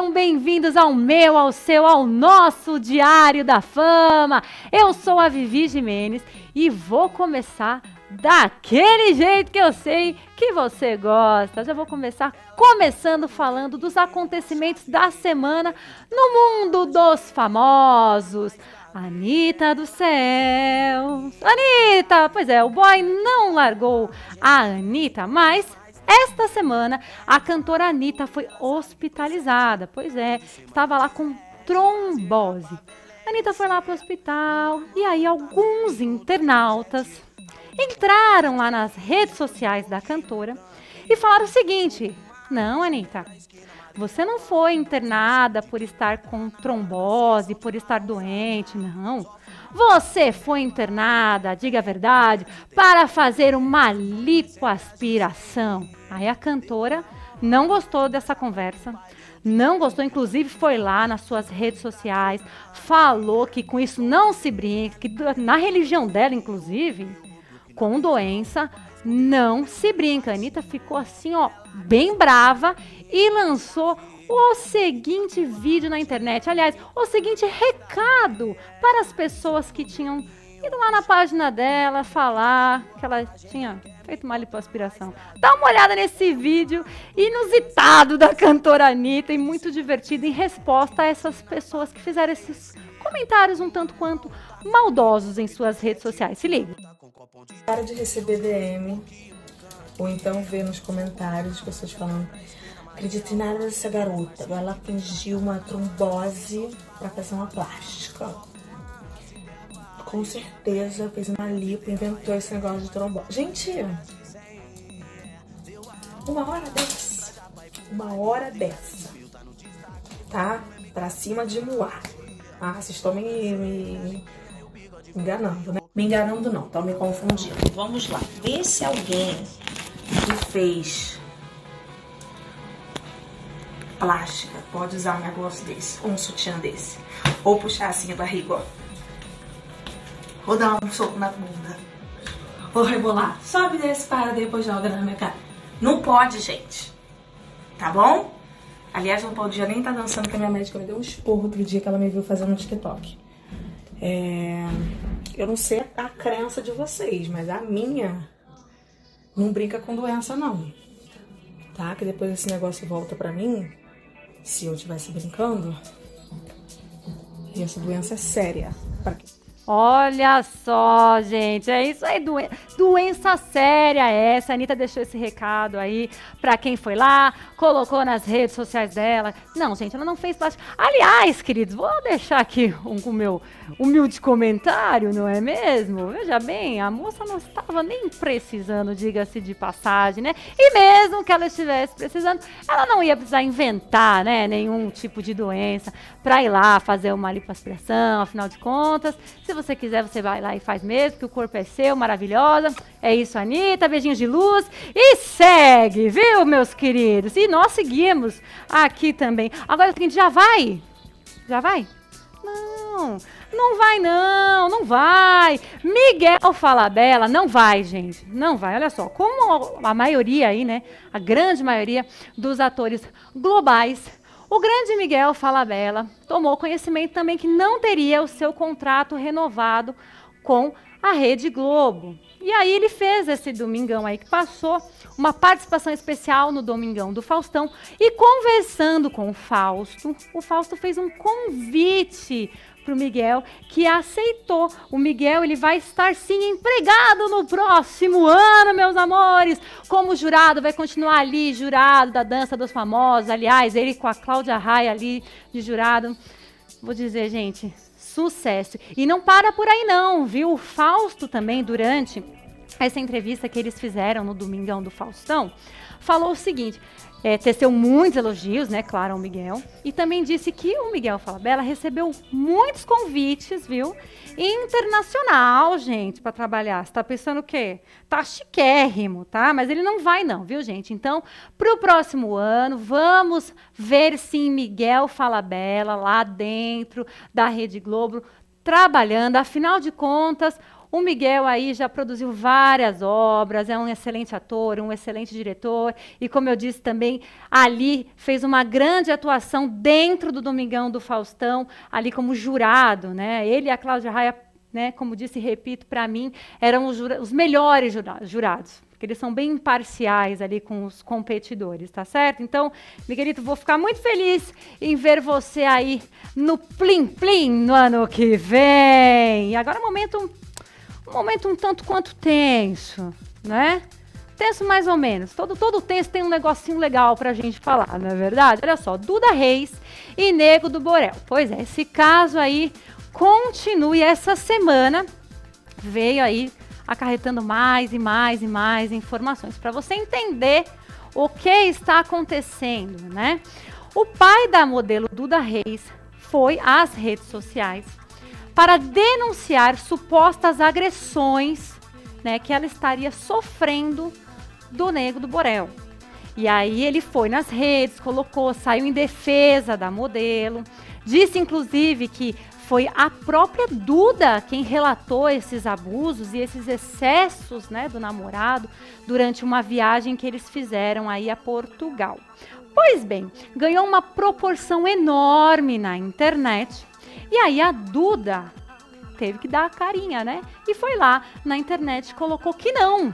Sejam bem-vindos ao meu, ao seu, ao nosso Diário da Fama. Eu sou a Vivi Jimenez e vou começar daquele jeito que eu sei que você gosta. Já vou começar começando falando dos acontecimentos da semana no mundo dos famosos. Anitta do céu. Anitta! Pois é, o boy não largou a Anitta, mas esta semana a cantora Anitta foi hospitalizada. Pois é, estava lá com trombose. Anitta foi lá para o hospital e aí alguns internautas entraram lá nas redes sociais da cantora e falaram o seguinte: Não, Anitta, você não foi internada por estar com trombose, por estar doente, não. Você foi internada, diga a verdade, para fazer uma lipoaspiração. Aí a cantora não gostou dessa conversa, não gostou, inclusive foi lá nas suas redes sociais, falou que com isso não se brinca, que na religião dela, inclusive, com doença não se brinca. A Anitta ficou assim, ó, bem brava e lançou o seguinte vídeo na internet. Aliás, o seguinte recado para as pessoas que tinham ido lá na página dela falar que ela tinha feito uma lipoaspiração. Dá uma olhada nesse vídeo inusitado da cantora Anitta e muito divertido em resposta a essas pessoas que fizeram esses comentários um tanto quanto maldosos em suas redes sociais. Se liga. Para de receber DM ou então ver nos comentários pessoas falando acredito em nada dessa garota. Ela fingiu uma trombose para fazer uma plástica. Com certeza fez uma lipo, inventou esse negócio de trombose. Gente, uma hora dessa, uma hora dessa, tá? Pra cima de Moá. Ah, vocês estão me, me enganando, né? Me enganando não, estão me confundindo. Vamos lá, vê se alguém que fez plástica pode usar um negócio desse, ou um sutiã desse. Ou puxar assim a barriga, ó. Ou dar um soco na bunda. Ou rebolar. Sobe desse, para, depois joga na minha cara. Não pode, gente. Tá bom? Aliás, não podia nem estar tá dançando, porque a minha médica me deu um esporro outro dia que ela me viu fazendo no TikTok. É... Eu não sei a crença de vocês, mas a minha não brinca com doença, não. Tá? Que depois esse negócio volta pra mim, se eu estivesse brincando, e essa doença é séria. Olha só, gente, é isso aí, doen doença séria essa. A Anitta deixou esse recado aí para quem foi lá, colocou nas redes sociais dela. Não, gente, ela não fez plástico. Aliás, queridos, vou deixar aqui um, o meu humilde comentário, não é mesmo? Veja bem, a moça não estava nem precisando, diga-se de passagem, né? E mesmo que ela estivesse precisando, ela não ia precisar inventar, né, nenhum tipo de doença para ir lá fazer uma lipoaspiração, afinal de contas, se você quiser, você vai lá e faz mesmo, que o corpo é seu, maravilhosa. É isso, Anitta, beijinhos de luz. E segue, viu, meus queridos? E nós seguimos aqui também. Agora, já vai? Já vai? Não, não vai não, não vai. Miguel Falabella não vai, gente. Não vai. Olha só, como a maioria aí, né, a grande maioria dos atores globais o grande Miguel Falabella tomou conhecimento também que não teria o seu contrato renovado com a Rede Globo. E aí ele fez esse domingão aí que passou, uma participação especial no Domingão do Faustão e conversando com o Fausto, o Fausto fez um convite para o Miguel, que aceitou. O Miguel ele vai estar sim empregado no próximo ano, meus amores, como jurado, vai continuar ali, jurado da Dança dos Famosos. Aliás, ele com a Cláudia Raia ali de jurado. Vou dizer, gente, sucesso. E não para por aí não, viu? O Fausto também, durante essa entrevista que eles fizeram no Domingão do Faustão, falou o seguinte: é, teceu muitos elogios, né, claro, ao Miguel. E também disse que o Miguel Falabella recebeu muitos convites, viu? Internacional, gente, para trabalhar. Você tá pensando o quê? Tá chiquérrimo, tá? Mas ele não vai não, viu, gente? Então, para o próximo ano, vamos ver sim Miguel Falabella lá dentro da Rede Globo trabalhando. Afinal de contas, O Miguel aí já produziu várias obras, é um excelente ator, um excelente diretor, e como eu disse também, ali fez uma grande atuação dentro do Domingão do Faustão, ali como jurado, né? Ele e a Cláudia Raia, né, como disse e repito, para mim, eram os, os melhores jura jurados porque eles são bem imparciais ali com os competidores, tá certo? Então, Miguelito, vou ficar muito feliz em ver você aí no Plim Plim no ano que vem. E agora um momento, um momento um tanto quanto tenso, né? Tenso mais ou menos. Todo, todo tenso tem um negocinho legal pra gente falar, não é verdade? Olha só, Duda Reis e Nego do Borel. Pois é, esse caso aí continue essa semana. Veio aí acarretando mais e mais e mais informações para você entender o que está acontecendo, né? O pai da modelo Duda Reis foi às redes sociais para denunciar supostas agressões, né, que ela estaria sofrendo do Nego do Borel. E aí ele foi nas redes, colocou, saiu em defesa da modelo, disse inclusive que foi a própria Duda quem relatou esses abusos e esses excessos né, do namorado durante uma viagem que eles fizeram aí a Portugal. Pois bem, ganhou uma proporção enorme na internet. E aí a Duda teve que dar a carinha, né? E foi lá na internet colocou que não,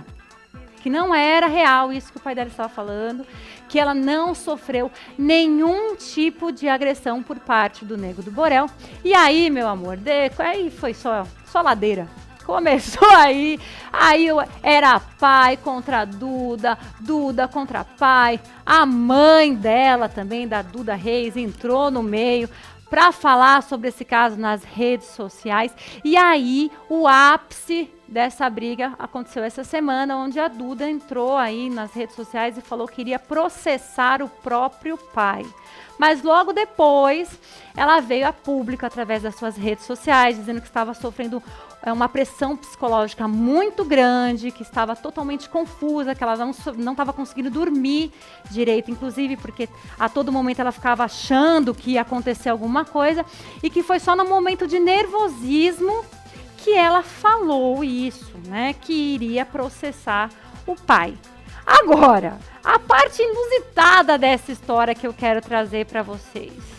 que não era real isso que o pai dela estava falando, que ela não sofreu nenhum tipo de agressão por parte do Nego do Borel. E aí, meu amor, de, aí foi só, só ladeira. Começou aí, aí era pai contra Duda, Duda contra pai. A mãe dela também, da Duda Reis, entrou no meio para falar sobre esse caso nas redes sociais. E aí, o ápice dessa briga aconteceu essa semana, onde a Duda entrou aí nas redes sociais e falou que iria processar o próprio pai. Mas logo depois, ela veio a público através das suas redes sociais, dizendo que estava sofrendo uma pressão psicológica muito grande, que estava totalmente confusa, que ela não estava conseguindo dormir direito, inclusive porque a todo momento ela ficava achando que ia acontecer alguma coisa, e que foi só no momento de nervosismo que ela falou isso, né? Que iria processar o pai. Agora, a parte inusitada dessa história que eu quero trazer para vocês.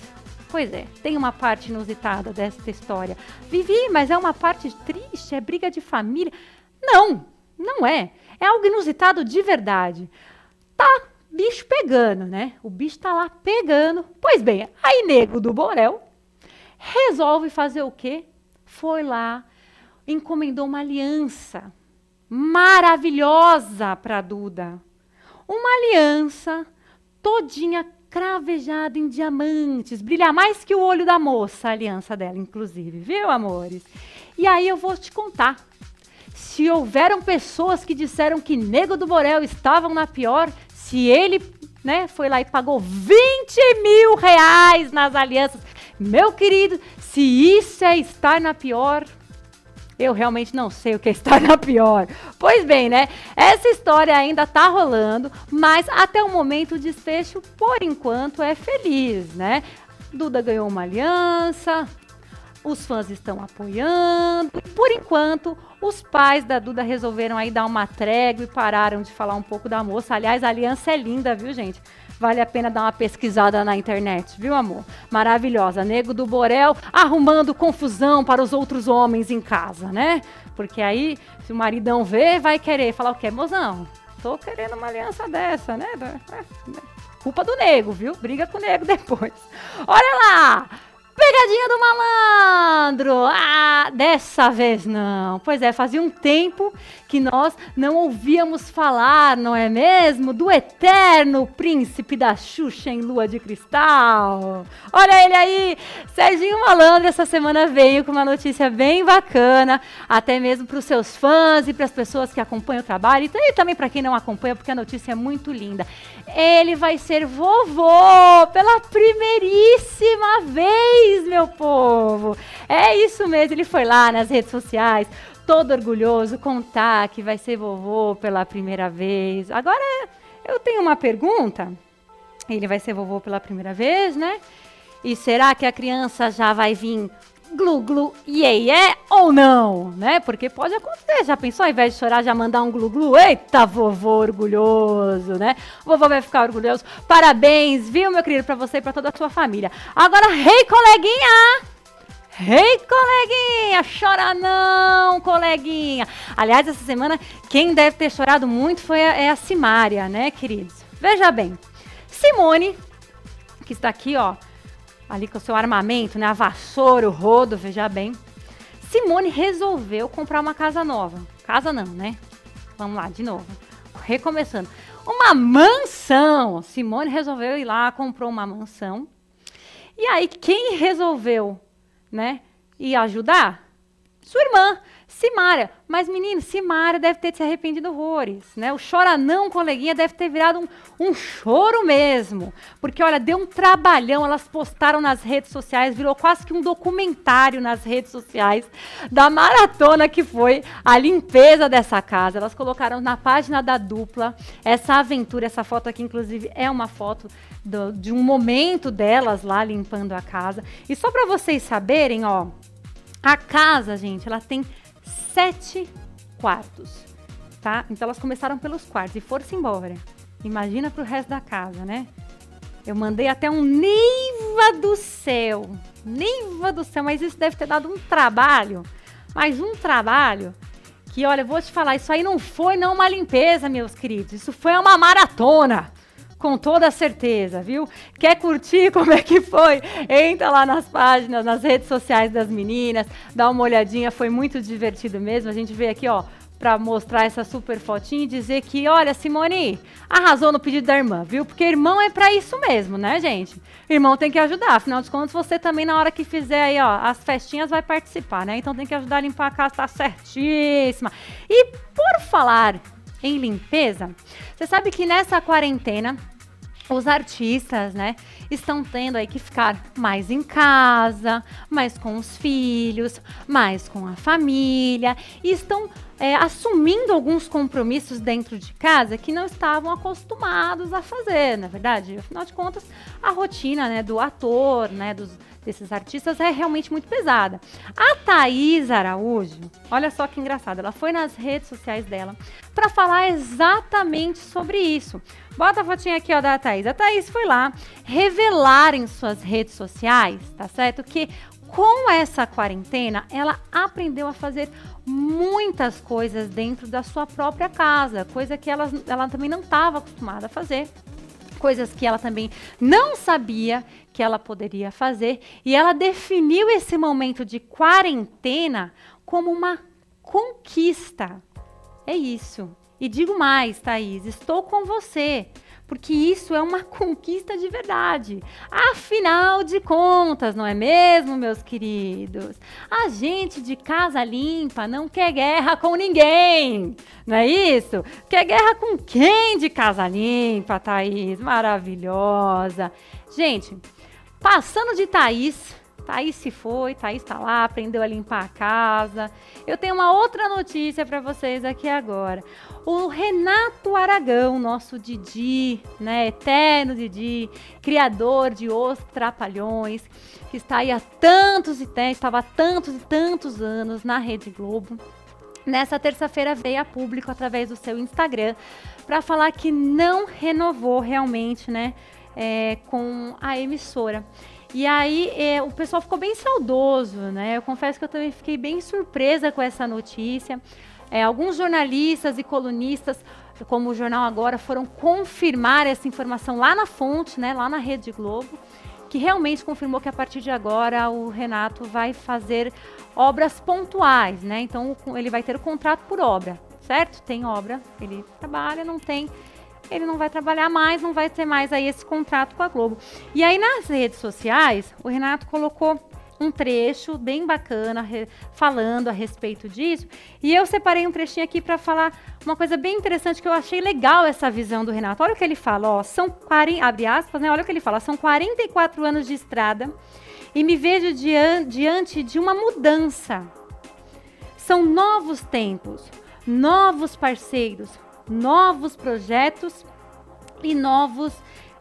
Pois é, tem uma parte inusitada dessa história. Vivi, mas é uma parte triste, é briga de família. Não, não é. É algo inusitado de verdade. Tá bicho pegando, né? O bicho tá lá pegando. Pois bem, aí nego do Borel resolve fazer o quê? Foi lá encomendou uma aliança maravilhosa para Duda. Uma aliança todinha cravejada em diamantes, brilha mais que o olho da moça, a aliança dela, inclusive, viu, amores? E aí eu vou te contar. Se houveram pessoas que disseram que Nego do Borel estavam na pior, se ele né, foi lá e pagou 20 mil reais nas alianças, meu querido, se isso é estar na pior, eu realmente não sei o que está na pior. Pois bem, né? Essa história ainda está rolando, mas até o momento o desfecho, por enquanto, é feliz, né? Duda ganhou uma aliança, os fãs estão apoiando. Por enquanto, os pais da Duda resolveram aí dar uma trégua e pararam de falar um pouco da moça. Aliás, a aliança é linda, viu, gente? Vale a pena dar uma pesquisada na internet, viu, amor? Maravilhosa. Nego do Borel arrumando confusão para os outros homens em casa, né? Porque aí, se o maridão vê, vai querer falar o quê? Mozão, tô querendo uma aliança dessa, né? É, culpa do nego, viu? Briga com o nego depois. Olha lá! Pegadinha do malandro! Ah, dessa vez não. Pois é, fazia um tempo que nós não ouvíamos falar, não é mesmo? Do eterno príncipe da Xuxa em lua de cristal. Olha ele aí! Serginho Malandro essa semana veio com uma notícia bem bacana, até mesmo para os seus fãs e para as pessoas que acompanham o trabalho e também para quem não acompanha, porque a notícia é muito linda. Ele vai ser vovô pela primeiríssima vez meu povo. É isso mesmo, ele foi lá nas redes sociais, todo orgulhoso, contar que vai ser vovô pela primeira vez. Agora, eu tenho uma pergunta. Ele vai ser vovô pela primeira vez, né? E será que a criança já vai vir glu glu iê ou não, né? Porque pode acontecer. Já pensou, ao invés de chorar, já mandar um glu glu? Eita, vovô orgulhoso, né? Vovô vai ficar orgulhoso. Parabéns, viu, meu querido, pra você e pra toda a sua família. Agora, rei hey, coleguinha! Rei, hey, coleguinha! Chora não, coleguinha! Aliás, essa semana, quem deve ter chorado muito foi a, é a Simária, né, queridos? Veja bem, Simone, que está aqui, ó, ali com o seu armamento, né? A vassoura, o rodo, veja bem. Simone resolveu comprar uma casa nova. Casa não, né? Vamos lá, de novo. Recomeçando. Uma mansão. Simone resolveu ir lá, comprou uma mansão. E aí, quem resolveu, né, ir ajudar? Sua irmã. Simária. Mas, menino, Simária deve ter se arrependido horrores, né? O chora não, coleguinha, deve ter virado um, um choro mesmo. Porque, olha, deu um trabalhão, elas postaram nas redes sociais, virou quase que um documentário nas redes sociais da maratona que foi a limpeza dessa casa. Elas colocaram na página da dupla essa aventura, essa foto aqui, inclusive, é uma foto do, de um momento delas lá limpando a casa. E só para vocês saberem, ó, a casa, gente, ela tem sete quartos, tá? Então elas começaram pelos quartos e foram-se embora. Imagina pro resto da casa, né? Eu mandei até um Neiva do céu. Neiva do céu, mas isso deve ter dado um trabalho. Mas um trabalho que, olha, vou te falar, isso aí não foi não uma limpeza, meus queridos. Isso foi uma maratona com toda certeza, viu? Quer curtir como é que foi? Entra lá nas páginas, nas redes sociais das meninas, dá uma olhadinha, foi muito divertido mesmo. A gente veio aqui, ó, para mostrar essa super fotinha e dizer que, olha, Simone, arrasou no pedido da irmã, viu? Porque irmão é para isso mesmo, né, gente? Irmão tem que ajudar, afinal de contas, você também na hora que fizer aí, ó, as festinhas vai participar, né? Então tem que ajudar a limpar a casa, tá certíssima. E por falar em limpeza, você sabe que nessa quarentena os artistas, né, estão tendo aí que ficar mais em casa, mais com os filhos, mais com a família, e estão é, assumindo alguns compromissos dentro de casa que não estavam acostumados a fazer, na é verdade. Afinal de contas, a rotina, né, do ator, né, dos, desses artistas é realmente muito pesada. A Thaís Araújo, olha só que engraçado, ela foi nas redes sociais dela para falar exatamente sobre isso. Bota a fotinha aqui ó, da Thaís. A Thaís foi lá revelar em suas redes sociais, tá certo? Que com essa quarentena, ela aprendeu a fazer muitas coisas dentro da sua própria casa, coisa que ela, ela também não estava acostumada a fazer coisas que ela também não sabia que ela poderia fazer, e ela definiu esse momento de quarentena como uma conquista. É isso. E digo mais, Thaís, estou com você porque isso é uma conquista de verdade. Afinal de contas, não é mesmo, meus queridos? A gente de casa limpa não quer guerra com ninguém, não é isso? Quer guerra com quem de casa limpa, Thaís? Maravilhosa. Gente, passando de Thaís, Thaís se foi, Thaís está lá, aprendeu a limpar a casa. Eu tenho uma outra notícia para vocês aqui agora. O Renato Aragão, nosso Didi, né, eterno Didi, criador de Os Trapalhões, que está aí há tantos e tantos, estava há tantos e tantos anos na Rede Globo. Nessa terça-feira veio a público através do seu Instagram para falar que não renovou realmente, né, é, com a emissora. E aí é, o pessoal ficou bem saudoso, né? Eu confesso que eu também fiquei bem surpresa com essa notícia. É, alguns jornalistas e colunistas, como o Jornal Agora, foram confirmar essa informação lá na fonte, né, lá na Rede Globo, que realmente confirmou que a partir de agora o Renato vai fazer obras pontuais, né? Então ele vai ter o contrato por obra, certo? Tem obra, ele trabalha, não tem ele não vai trabalhar mais, não vai ter mais aí esse contrato com a Globo. E aí nas redes sociais, o Renato colocou um trecho bem bacana falando a respeito disso. E eu separei um trechinho aqui para falar uma coisa bem interessante que eu achei legal essa visão do Renato. Olha o que ele fala, ó, são 40, abre aspas, né? Olha o que ele fala, são 44 anos de estrada e me vejo diante de uma mudança. São novos tempos, novos parceiros, novos projetos e novos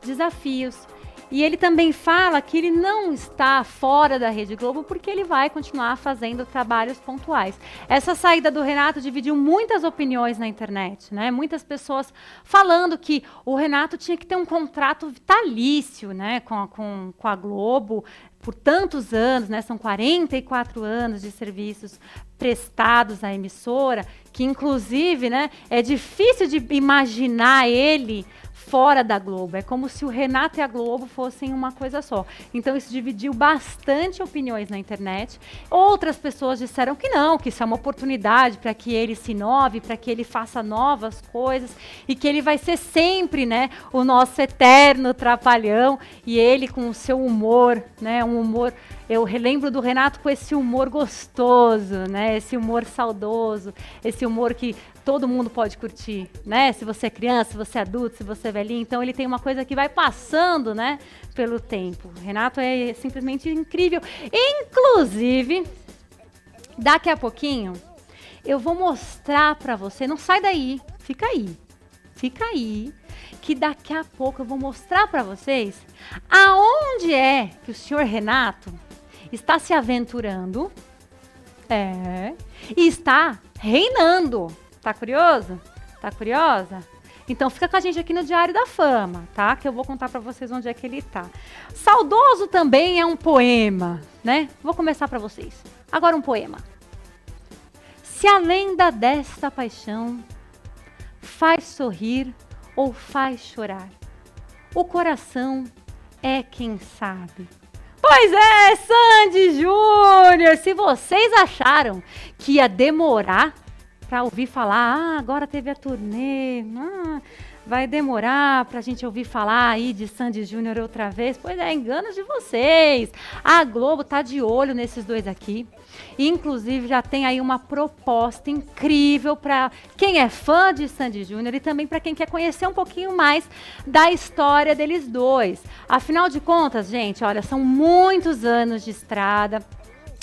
desafios. E ele também fala que ele não está fora da Rede Globo porque ele vai continuar fazendo trabalhos pontuais. Essa saída do Renato dividiu muitas opiniões na internet, né? Muitas pessoas falando que o Renato tinha que ter um contrato vitalício, né, com a, com, com a Globo por tantos anos, né? São 44 anos de serviços prestados à emissora, que inclusive, né, é difícil de imaginar ele fora da Globo. É como se o Renato e a Globo fossem uma coisa só. Então isso dividiu bastante opiniões na internet. Outras pessoas disseram que não, que isso é uma oportunidade para que ele se inove, para que ele faça novas coisas e que ele vai ser sempre, né, o nosso eterno trapalhão e ele com o seu humor, né, um humor eu relembro do Renato com esse humor gostoso, né? Esse humor saudoso, esse humor que todo mundo pode curtir, né? Se você é criança, se você é adulto, se você é velhinho, então ele tem uma coisa que vai passando, né, pelo tempo. O Renato é simplesmente incrível. Inclusive, daqui a pouquinho eu vou mostrar para você, não sai daí, fica aí. Fica aí, que daqui a pouco eu vou mostrar para vocês aonde é que o senhor Renato está se aventurando, é, e está reinando. Tá curioso? Tá curiosa? Então fica com a gente aqui no Diário da Fama, tá? Que eu vou contar para vocês onde é que ele tá. Saudoso também é um poema, né? Vou começar para vocês. Agora um poema. Se a lenda desta paixão faz sorrir ou faz chorar, o coração é quem sabe. Pois é, Sandy Júnior, se vocês acharam que ia demorar para ouvir falar, ah, agora teve a turnê, ah, vai demorar para a gente ouvir falar aí de Sandy Júnior outra vez. Pois é, engano de vocês. A Globo tá de olho nesses dois aqui. Inclusive já tem aí uma proposta incrível para quem é fã de Sandy Júnior e também para quem quer conhecer um pouquinho mais da história deles dois. Afinal de contas, gente, olha, são muitos anos de estrada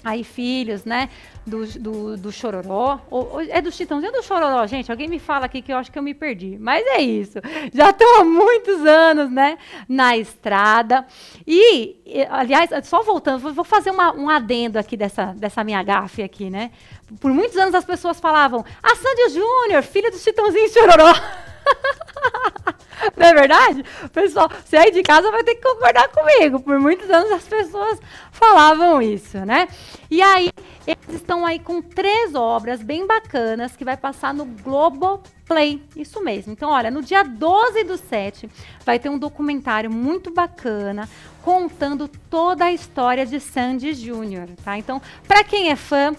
aí filhos, né, do, do, do Chororó, ou, ou, é do Chitãozinho ou do Chororó, gente, alguém me fala aqui que eu acho que eu me perdi, mas é isso, já estão há muitos anos, né, na estrada, e, aliás, só voltando, vou fazer uma, um adendo aqui dessa, dessa minha gafe aqui, né, por muitos anos as pessoas falavam, a Sandy Júnior, filha do Chitãozinho e Chororó, Não é verdade? Pessoal, aí de casa vai ter que concordar comigo. Por muitos anos as pessoas falavam isso, né? E aí, eles estão aí com três obras bem bacanas que vai passar no Globoplay. Isso mesmo. Então, olha, no dia 12 do 7 vai ter um documentário muito bacana contando toda a história de Sandy Júnior, tá? Então, para quem é fã,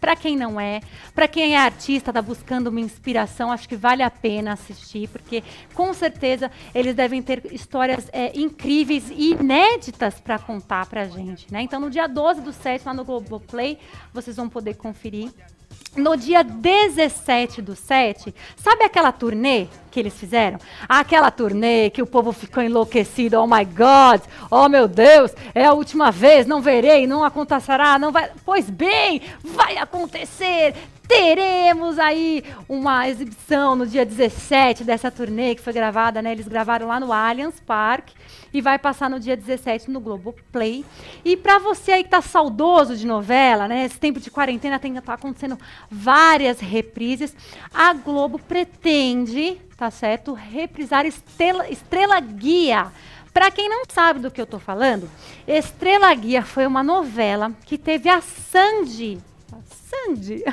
para quem não é, para quem é artista, está buscando uma inspiração, acho que vale a pena assistir, porque com certeza eles devem ter histórias é, incríveis e inéditas para contar para gente. Né? Então, no dia 12 do 7, lá no Globoplay, vocês vão poder conferir no dia 17 do 7, sabe aquela turnê que eles fizeram? Aquela turnê que o povo ficou enlouquecido, oh my God, oh meu Deus, é a última vez, não verei, não acontecerá, não vai. Pois bem, vai acontecer, teremos aí uma exibição no dia 17 dessa turnê que foi gravada, né? Eles gravaram lá no Allianz Park e vai passar no dia 17 no Globo Play. E para você aí que tá saudoso de novela, né? Esse tempo de quarentena tem tá acontecendo várias reprises. A Globo pretende, tá certo, reprisar Estrela, Estrela Guia. Para quem não sabe do que eu tô falando, Estrela Guia foi uma novela que teve a Sandy Sandy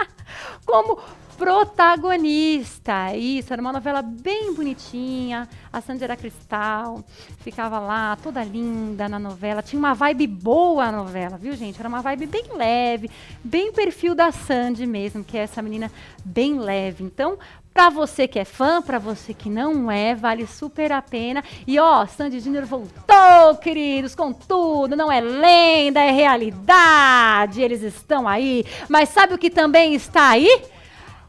como protagonista. Isso, era uma novela bem bonitinha. A Sandy era cristal, ficava lá toda linda na novela. Tinha uma vibe boa a novela, viu, gente? Era uma vibe bem leve, bem perfil da Sandy mesmo, que é essa menina bem leve. Então, para você que é fã, para você que não é, vale super a pena. E ó, Sandy Júnior voltou, queridos, com tudo. Não é lenda, é realidade. Eles estão aí. Mas sabe o que também está aí?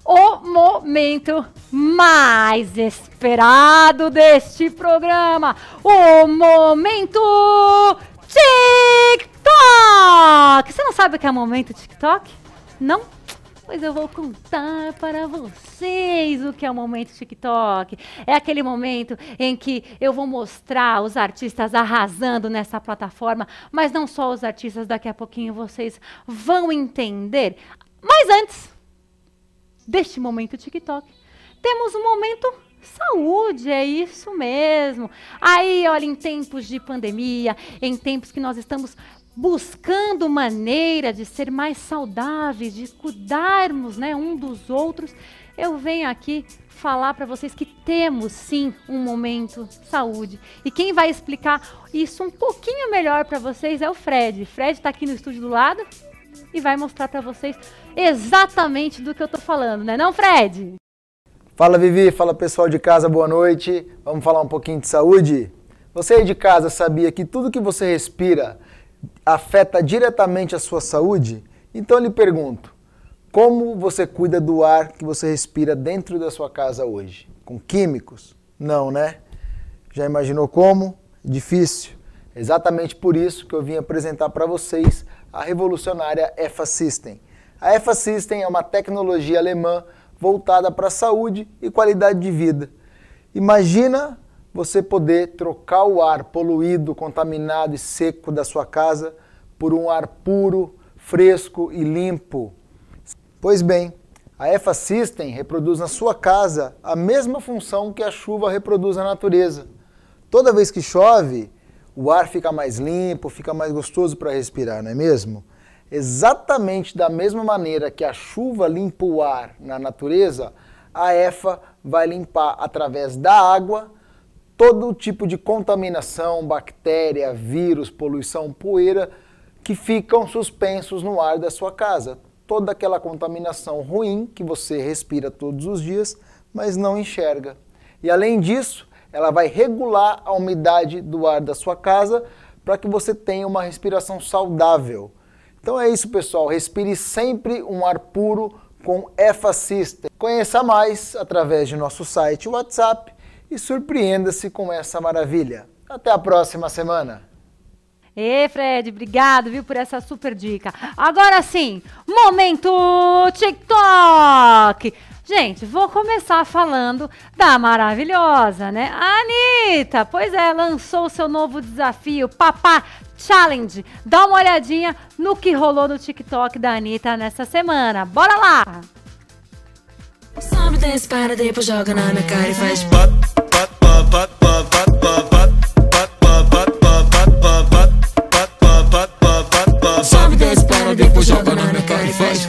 O momento mais esperado deste programa. O momento TikTok. Você não sabe o que é momento TikTok? Não? Pois eu vou contar para vocês o que é o momento TikTok. É aquele momento em que eu vou mostrar os artistas arrasando nessa plataforma, mas não só os artistas, daqui a pouquinho vocês vão entender. Mas antes deste momento TikTok, temos um momento Saúde, é isso mesmo. Aí, olha, em tempos de pandemia, em tempos que nós estamos buscando maneira de ser mais saudáveis, de cuidarmos, né, um dos outros, eu venho aqui falar para vocês que temos sim um momento saúde. E quem vai explicar isso um pouquinho melhor para vocês é o Fred. Fred está aqui no estúdio do lado e vai mostrar para vocês exatamente do que eu estou falando, né, não, Fred? Fala Vivi, fala pessoal de casa, boa noite. Vamos falar um pouquinho de saúde? Você aí de casa sabia que tudo que você respira afeta diretamente a sua saúde? Então eu lhe pergunto, como você cuida do ar que você respira dentro da sua casa hoje? Com químicos? Não, né? Já imaginou como? Difícil. Exatamente por isso que eu vim apresentar para vocês a revolucionária EFA System. A EFA System é uma tecnologia alemã voltada para a saúde e qualidade de vida. Imagina você poder trocar o ar poluído, contaminado e seco da sua casa por um ar puro, fresco e limpo. Pois bem, a EFA System reproduz na sua casa a mesma função que a chuva reproduz na natureza. Toda vez que chove, o ar fica mais limpo, fica mais gostoso para respirar, não é mesmo? Exatamente da mesma maneira que a chuva limpa o ar na natureza, a EFA vai limpar através da água todo tipo de contaminação, bactéria, vírus, poluição, poeira que ficam suspensos no ar da sua casa. Toda aquela contaminação ruim que você respira todos os dias, mas não enxerga. E além disso, ela vai regular a umidade do ar da sua casa para que você tenha uma respiração saudável. Então é isso, pessoal. Respire sempre um ar puro com EFA System. Conheça mais através de nosso site WhatsApp e surpreenda-se com essa maravilha. Até a próxima semana. Ê, Fred, obrigado, viu, por essa super dica. Agora sim, momento TikTok. Gente, vou começar falando da maravilhosa, né? A Anitta, pois é, lançou seu novo desafio, Papá Challenge. Dá uma olhadinha no que rolou no TikTok da Anitta nessa semana. Bora lá! Desce, para, depois joga na minha cara e faz... Sobe, desce, para, depois joga na minha cara e faz...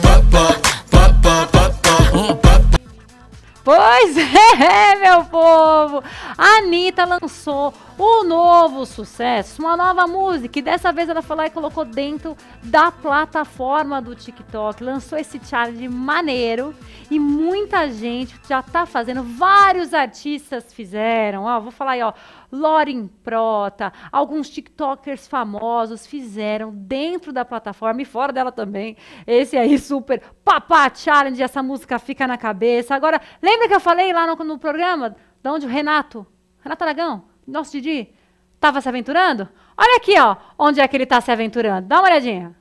Pois é, meu povo! A Anitta lançou o novo sucesso, uma nova música, e dessa vez ela falou e colocou dentro da plataforma do TikTok. Lançou esse challenge maneiro e muita gente já tá fazendo, vários artistas fizeram. Ó, vou falar aí, ó. Lauren Prota, alguns TikTokers famosos fizeram dentro da plataforma e fora dela também. Esse aí, super papá challenge, essa música fica na cabeça. Agora, lembra que eu falei lá no, no programa, de onde o Renato, Renato Aragão, nosso Didi, estava se aventurando? Olha aqui, ó, onde é que ele está se aventurando. Dá uma olhadinha.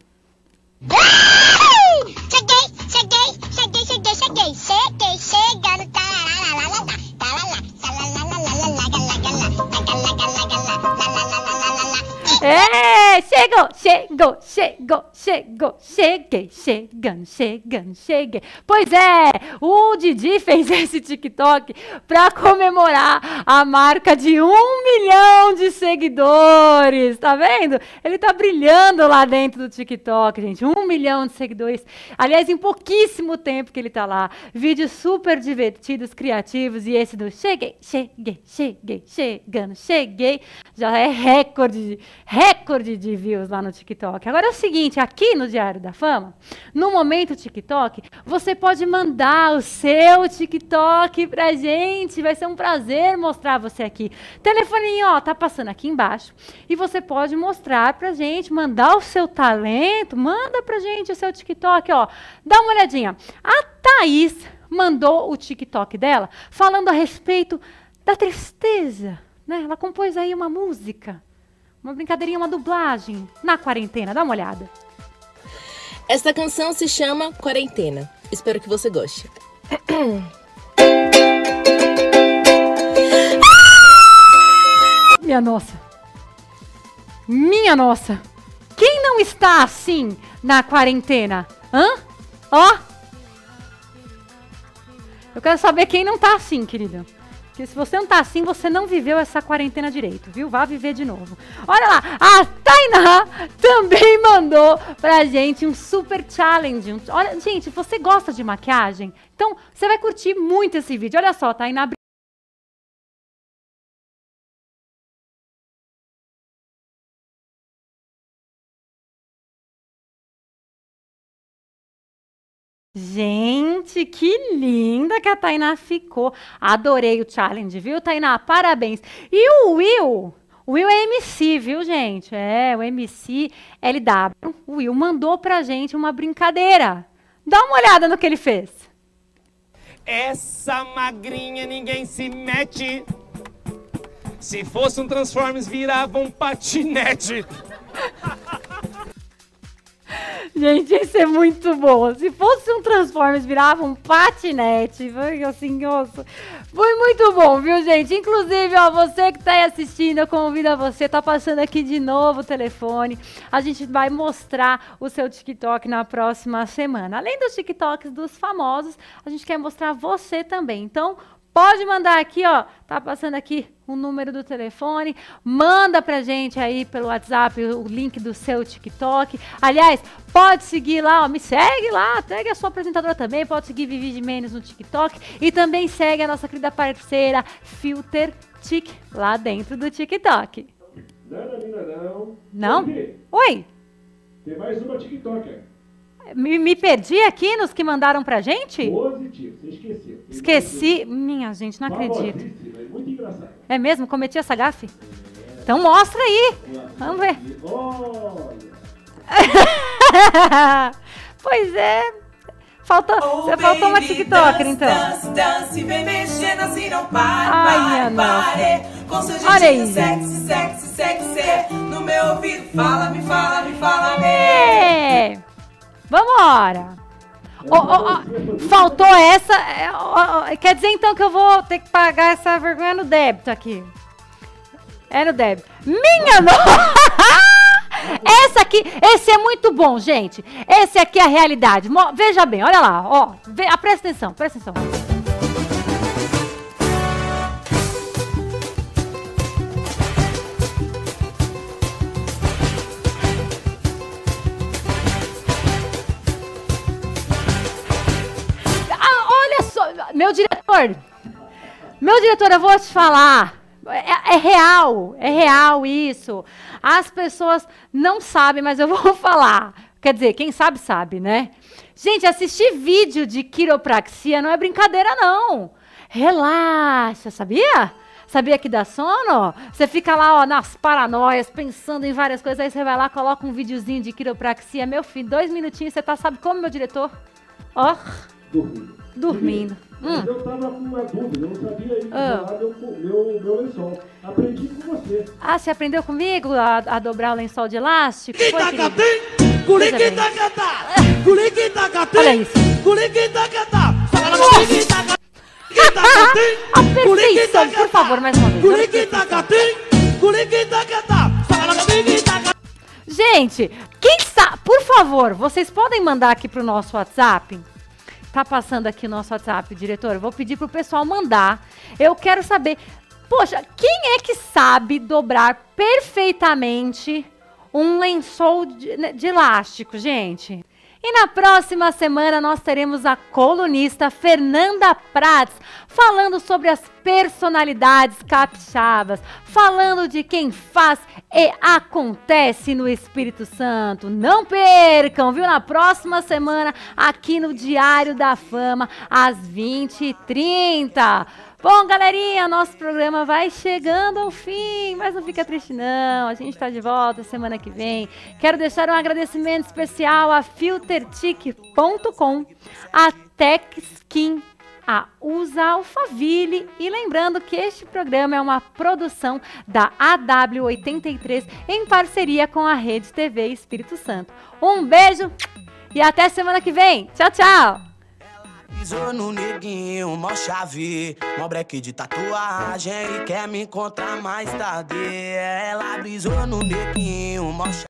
Cheguei, cheguei, cheguei, cheguei, cheguei, cheguei, chegando, É, chegou, chegou, chegou, chegou, cheguei, chegando, chegando, cheguei. Pois é, o Didi fez esse TikTok para comemorar a marca de um milhão de seguidores, tá vendo? Ele tá brilhando lá dentro do TikTok, gente, um milhão de seguidores. Aliás, em pouquíssimo tempo que ele tá lá. Vídeos super divertidos, criativos e esse do cheguei, cheguei, cheguei, chegando, cheguei, já é recorde recorde de views lá no TikTok. Agora é o seguinte, aqui no Diário da Fama, no momento TikTok, você pode mandar o seu TikTok pra gente. Vai ser um prazer mostrar você aqui. Telefoninho, ó, tá passando aqui embaixo. E você pode mostrar pra gente, mandar o seu talento, manda pra gente o seu TikTok, ó. Dá uma olhadinha. A Thaís mandou o TikTok dela falando a respeito da tristeza. Né? Ela compôs aí uma música uma brincadeirinha, uma dublagem na quarentena. Dá uma olhada. Esta canção se chama Quarentena. Espero que você goste. Minha nossa. Minha nossa. Quem não está assim na quarentena? Hã? Ó. Eu quero saber quem não tá assim, querida. Porque se você não tá assim, você não viveu essa quarentena direito, viu? Vá viver de novo. Olha lá, a Tainá também mandou pra gente um super challenge. Um- olha, gente, você gosta de maquiagem? Então, você vai curtir muito esse vídeo. Olha só, Tainá Gente, que linda que a Tainá ficou. Adorei o challenge, viu, Tainá? Parabéns. E o Will? O Will é MC, viu, gente? É, o MC LW. O Will mandou pra gente uma brincadeira. Dá uma olhada no que ele fez. Essa magrinha ninguém se mete. Se fosse um Transformers, virava um patinete. Gente, isso é muito bom. Se fosse um Transformers, virava um patinete. Foi assim, nossa. Foi muito bom, viu, gente? Inclusive, ó, você que tá aí assistindo, eu convido a você, tá passando aqui de novo o telefone. A gente vai mostrar o seu TikTok na próxima semana. Além dos TikToks dos famosos, a gente quer mostrar você também. Então, Pode mandar aqui, ó. Tá passando aqui o número do telefone. Manda pra gente aí pelo WhatsApp o link do seu TikTok. Aliás, pode seguir lá, ó. Me segue lá. Segue a sua apresentadora também. Pode seguir Vivi de Menes no TikTok. E também segue a nossa querida parceira Filter Tik lá dentro do TikTok. Não, não. Não? Vivi, Oi! Tem mais uma TikToker. Me, me perdi aqui nos que mandaram pra gente? Positivo, você esqueceu. Esqueci. Minha gente, não acredito. é muito engraçado. É mesmo? Cometi essa gafe? Então mostra aí. Vamos ver. Pois é. Faltou, você faltou uma TikToker, então. Dance, dance, vem mexendo assim, não pare, Ai, pare, pare. Com seu Olha aí, sexy, sexy, sexy. No meu ouvido, fala, me fala, me fala, me. É. Vambora. Ó, ó, ó, faltou essa. é, quer dizer então que eu vou ter que pagar essa vergonha no débito aqui. É no débito. Minha nossa! Essa aqui, esse é muito bom, gente. Esse aqui é a realidade. Veja bem, olha lá, ó. Ah, presta atenção, presta atenção. Meu diretor. Meu diretor, eu vou te falar. É, é real, é real isso. As pessoas não sabem, mas eu vou falar. Quer dizer, quem sabe, sabe, né? Gente, assistir vídeo de quiropraxia não é brincadeira, não. Relaxa, sabia? Sabia que dá sono? Você fica lá, ó, nas paranoias, pensando em várias coisas, aí você vai lá, coloca um videozinho de quiropraxia. Meu filho, dois minutinhos, você tá, sabe como, meu diretor? Ó, dormindo. dormindo. Mas Hum. eu tava com uma dúvida, eu não sabia aí Ah. falar meu, meu, meu lençol. Aprendi com você. Ah, você aprendeu comigo a, a dobrar o lençol de elástico? Foi, bem. Olha isso. A perfeição, por favor, mais uma vez. Gente, quem sabe, por favor, vocês podem mandar aqui pro nosso WhatsApp? Tá passando aqui o nosso WhatsApp, diretor. Vou pedir pro pessoal mandar. Eu quero saber, poxa, quem é que sabe dobrar perfeitamente um lençol de, né, de elástico, gente? E na próxima semana nós teremos a colunista Fernanda Prats falando sobre as personalidades capixabas, falando de quem faz e acontece no Espírito Santo. Não percam, viu? Na próxima semana aqui no Diário da Fama às 20h30. Bom, galerinha, nosso programa vai chegando ao fim, mas não fica triste não, a gente está de volta semana que vem. Quero deixar um agradecimento especial a filtertic.com, a TechSkin, a Usa Alphaville e lembrando que este programa é uma produção da AW83 em parceria com a Rede TV Espírito Santo. Um beijo e até semana que vem. Tchau, tchau! Pisou no neguinho, mó chave, mó breque de tatuagem e quer me encontrar mais tarde. Ela brisou no neguinho, mó chave.